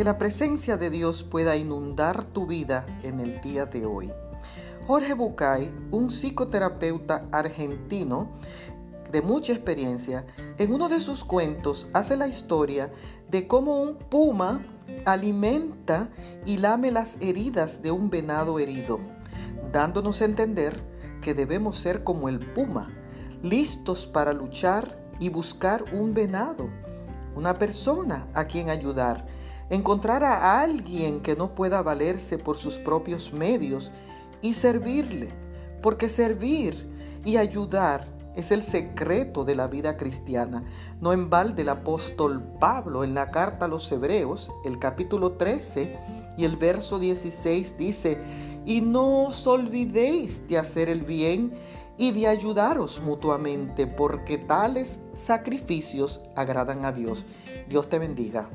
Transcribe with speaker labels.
Speaker 1: que la presencia de Dios pueda inundar tu vida en el día de hoy. Jorge Bucay, un psicoterapeuta argentino de mucha experiencia, en uno de sus cuentos hace la historia de cómo un puma alimenta y lame las heridas de un venado herido, dándonos a entender que debemos ser como el puma, listos para luchar y buscar un venado, una persona a quien ayudar, encontrar a alguien que no pueda valerse por sus propios medios y servirle, porque servir y ayudar es el secreto de la vida cristiana. No en balde el apóstol Pablo en la carta a los Hebreos, el capítulo 13 y el verso 16 dice, y no os olvidéis de hacer el bien y de ayudaros mutuamente, porque tales sacrificios agradan a Dios. Dios te bendiga.